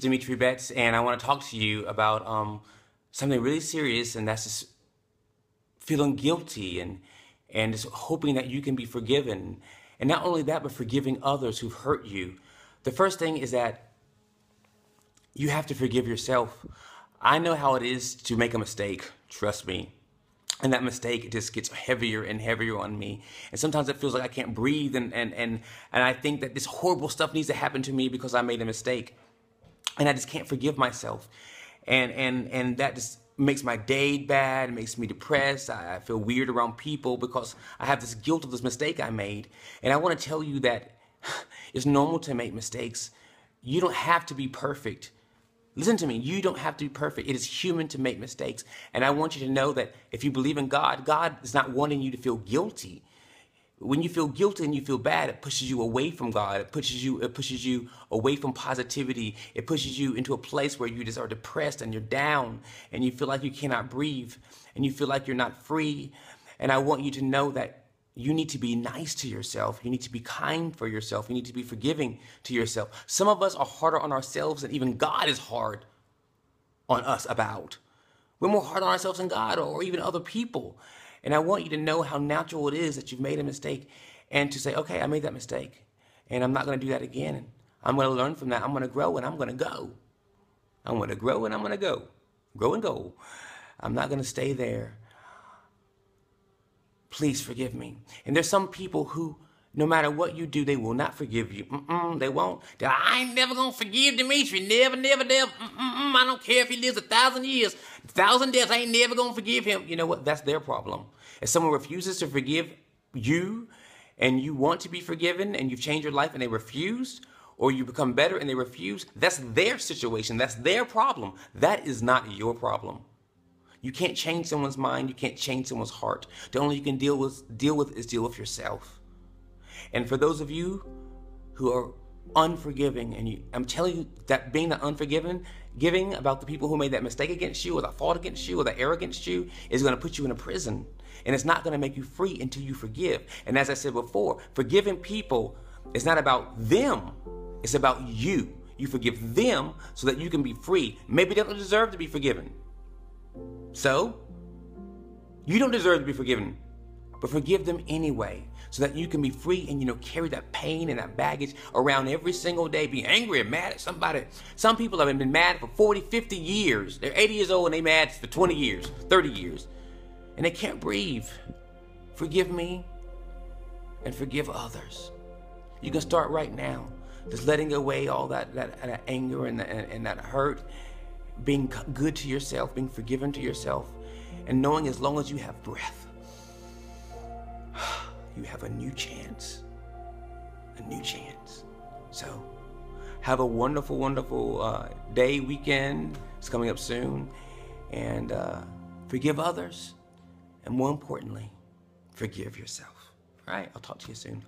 Dimitri Betts, and I want to talk to you about um, something really serious, and that's just feeling guilty and and just hoping that you can be forgiven. And not only that, but forgiving others who've hurt you. The first thing is that you have to forgive yourself. I know how it is to make a mistake, trust me. And that mistake just gets heavier and heavier on me. And sometimes it feels like I can't breathe and, and, and, and I think that this horrible stuff needs to happen to me because I made a mistake. And I just can't forgive myself. And and and that just makes my day bad, it makes me depressed. I, I feel weird around people because I have this guilt of this mistake I made. And I want to tell you that it's normal to make mistakes. You don't have to be perfect. Listen to me, you don't have to be perfect. It is human to make mistakes. And I want you to know that if you believe in God, God is not wanting you to feel guilty. When you feel guilty and you feel bad, it pushes you away from God. It pushes you, it pushes you away from positivity. It pushes you into a place where you just are depressed and you're down and you feel like you cannot breathe and you feel like you're not free. And I want you to know that you need to be nice to yourself. You need to be kind for yourself. You need to be forgiving to yourself. Some of us are harder on ourselves than even God is hard on us about. We're more hard on ourselves than God or even other people. And I want you to know how natural it is that you've made a mistake and to say, okay, I made that mistake and I'm not going to do that again. I'm going to learn from that. I'm going to grow and I'm going to go. I'm going to grow and I'm going to go. Grow and go. I'm not going to stay there Please forgive me. And there's some people who, no matter what you do, they will not forgive you. Mm-mm, they won't. I ain't never gonna forgive Dimitri. Never, never, never. Mm-mm, I don't care if he lives a thousand years, a thousand deaths. I ain't never gonna forgive him. You know what? That's their problem. If someone refuses to forgive you, and you want to be forgiven, and you've changed your life, and they refuse, or you become better and they refuse, that's their situation. That's their problem. That is not your problem. You can't change someone's mind. You can't change someone's heart. The only you can deal with deal with is deal with yourself. And for those of you who are unforgiving, and you, I'm telling you that being the unforgiving, giving about the people who made that mistake against you, or the fault against you, or the error against you, is going to put you in a prison, and it's not going to make you free until you forgive. And as I said before, forgiving people is not about them; it's about you. You forgive them so that you can be free. Maybe they don't deserve to be forgiven. So, you don't deserve to be forgiven, but forgive them anyway so that you can be free and you know carry that pain and that baggage around every single day. Be angry and mad at somebody. Some people have been mad for 40 50 years. They're 80 years old and they mad for 20 years 30 years. And they can't breathe. Forgive me and forgive others. You can start right now just letting away all that that, that anger and, and, and that hurt being good to yourself, being forgiven to yourself, and knowing as long as you have breath, you have a new chance. A new chance. So, have a wonderful, wonderful uh, day, weekend. It's coming up soon. And uh, forgive others. And more importantly, forgive yourself. All right, I'll talk to you soon.